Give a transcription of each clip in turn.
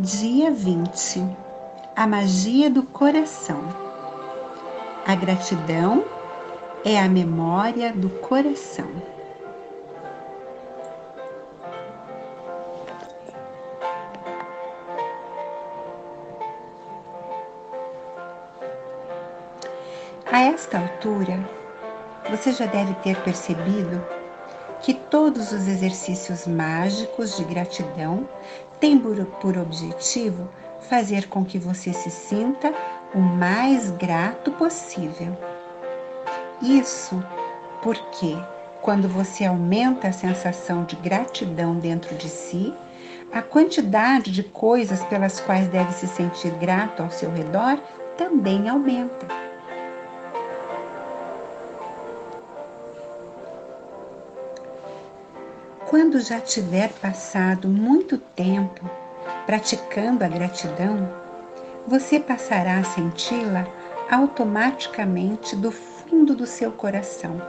Dia 20 A magia do coração. A gratidão é a memória do coração. A esta altura, você já deve ter percebido que todos os exercícios mágicos de gratidão têm por objetivo fazer com que você se sinta o mais grato possível. Isso porque, quando você aumenta a sensação de gratidão dentro de si, a quantidade de coisas pelas quais deve se sentir grato ao seu redor também aumenta. Quando já tiver passado muito tempo praticando a gratidão, você passará a senti-la automaticamente do fundo do seu coração.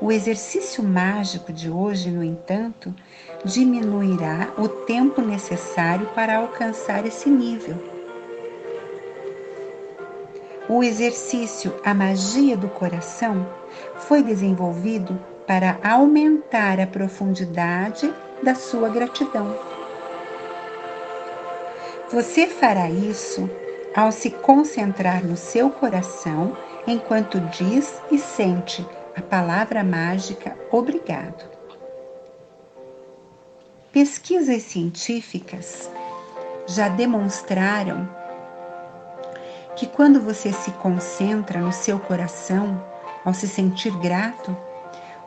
O exercício mágico de hoje, no entanto, diminuirá o tempo necessário para alcançar esse nível. O exercício A Magia do Coração foi desenvolvido para aumentar a profundidade da sua gratidão. Você fará isso ao se concentrar no seu coração enquanto diz e sente a palavra mágica obrigado. Pesquisas científicas já demonstraram que quando você se concentra no seu coração, ao se sentir grato,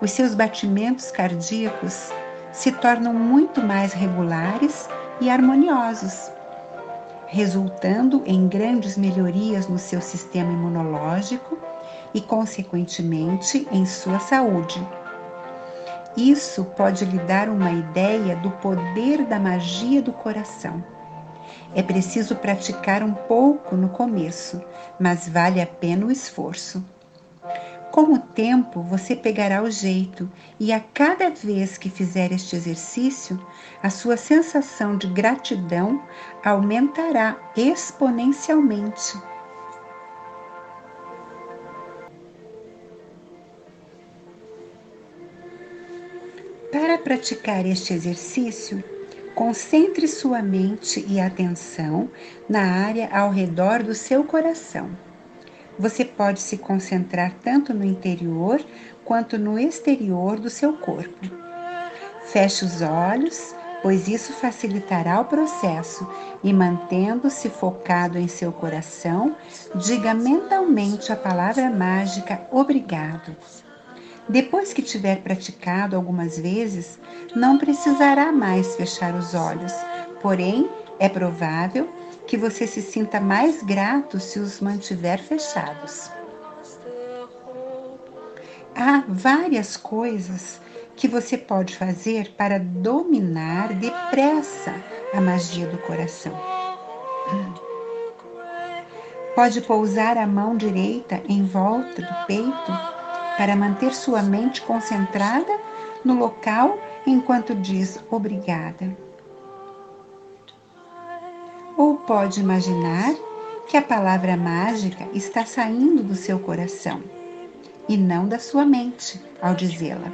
os seus batimentos cardíacos se tornam muito mais regulares e harmoniosos, resultando em grandes melhorias no seu sistema imunológico e, consequentemente, em sua saúde. Isso pode lhe dar uma ideia do poder da magia do coração. É preciso praticar um pouco no começo, mas vale a pena o esforço. Com o tempo, você pegará o jeito e a cada vez que fizer este exercício, a sua sensação de gratidão aumentará exponencialmente. Para praticar este exercício, concentre sua mente e atenção na área ao redor do seu coração você pode se concentrar tanto no interior quanto no exterior do seu corpo. Feche os olhos, pois isso facilitará o processo e, mantendo-se focado em seu coração, diga mentalmente a palavra mágica obrigado. Depois que tiver praticado algumas vezes, não precisará mais fechar os olhos, porém, é provável que você se sinta mais grato se os mantiver fechados. Há várias coisas que você pode fazer para dominar depressa a magia do coração. Pode pousar a mão direita em volta do peito para manter sua mente concentrada no local enquanto diz obrigada pode imaginar que a palavra mágica está saindo do seu coração e não da sua mente ao dizê-la.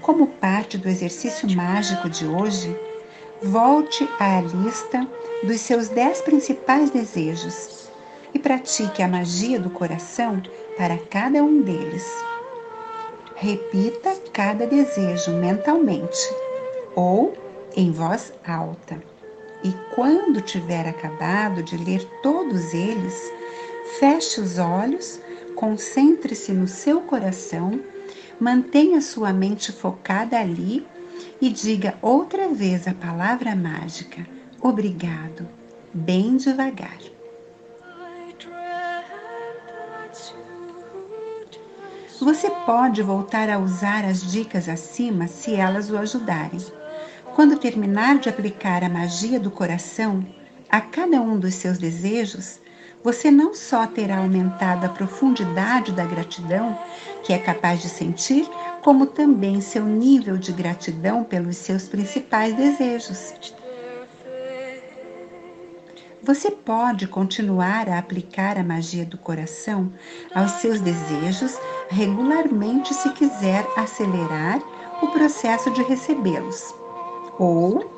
Como parte do exercício mágico de hoje, volte à lista dos seus dez principais desejos e pratique a magia do coração para cada um deles. Repita cada desejo mentalmente ou em voz alta. E quando tiver acabado de ler todos eles, feche os olhos, concentre-se no seu coração, mantenha sua mente focada ali e diga outra vez a palavra mágica: obrigado, bem devagar. Você pode voltar a usar as dicas acima se elas o ajudarem. Quando terminar de aplicar a magia do coração a cada um dos seus desejos, você não só terá aumentado a profundidade da gratidão que é capaz de sentir, como também seu nível de gratidão pelos seus principais desejos. Você pode continuar a aplicar a magia do coração aos seus desejos regularmente se quiser acelerar o processo de recebê-los. Ou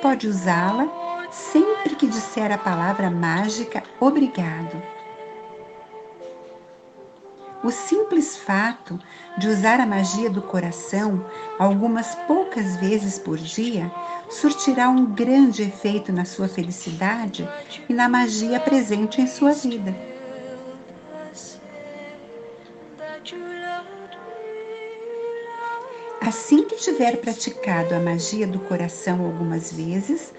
pode usá-la sempre que disser a palavra mágica obrigado. O simples fato de usar a magia do coração algumas poucas vezes por dia surtirá um grande efeito na sua felicidade e na magia presente em sua vida. Assim que tiver praticado a magia do coração algumas vezes,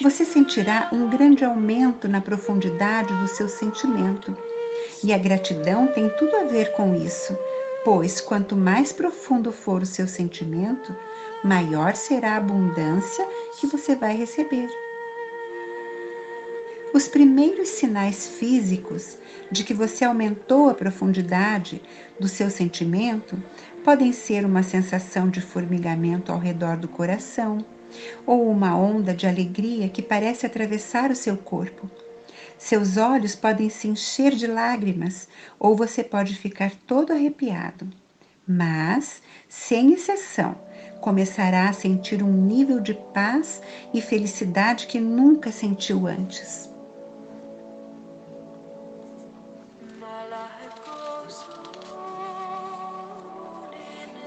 você sentirá um grande aumento na profundidade do seu sentimento. E a gratidão tem tudo a ver com isso, pois quanto mais profundo for o seu sentimento, maior será a abundância que você vai receber. Os primeiros sinais físicos de que você aumentou a profundidade do seu sentimento podem ser uma sensação de formigamento ao redor do coração ou uma onda de alegria que parece atravessar o seu corpo. Seus olhos podem se encher de lágrimas ou você pode ficar todo arrepiado. Mas, sem exceção, começará a sentir um nível de paz e felicidade que nunca sentiu antes.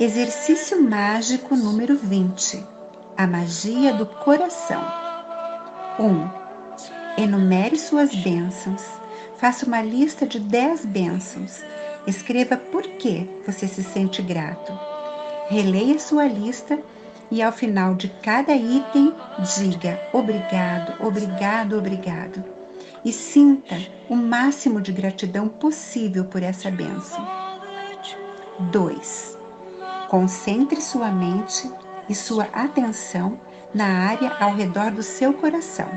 Exercício mágico número 20. A magia do coração. 1. Um, enumere suas bênçãos. Faça uma lista de 10 bênçãos. Escreva por que você se sente grato. Releia sua lista e ao final de cada item diga obrigado, obrigado, obrigado. E sinta o máximo de gratidão possível por essa bênção. 2 Concentre sua mente e sua atenção na área ao redor do seu coração.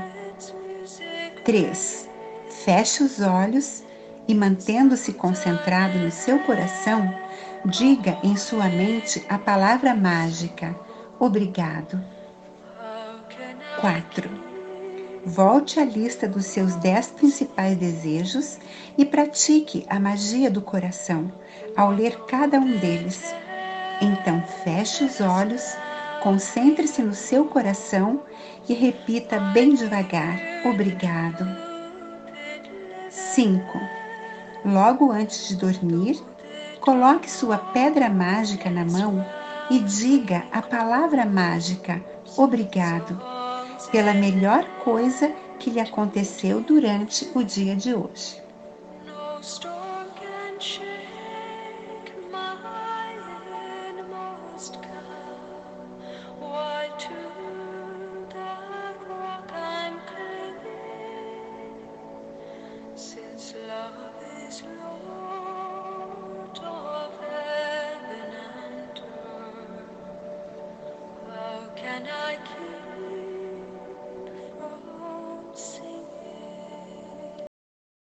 3. Feche os olhos e, mantendo-se concentrado no seu coração, diga em sua mente a palavra mágica: Obrigado. 4. Volte à lista dos seus dez principais desejos e pratique a magia do coração ao ler cada um deles então feche os olhos, concentre-se no seu coração e repita bem devagar: Obrigado. 5. Logo antes de dormir, coloque sua pedra mágica na mão e diga a palavra mágica: Obrigado, pela melhor coisa que lhe aconteceu durante o dia de hoje. Can I keep?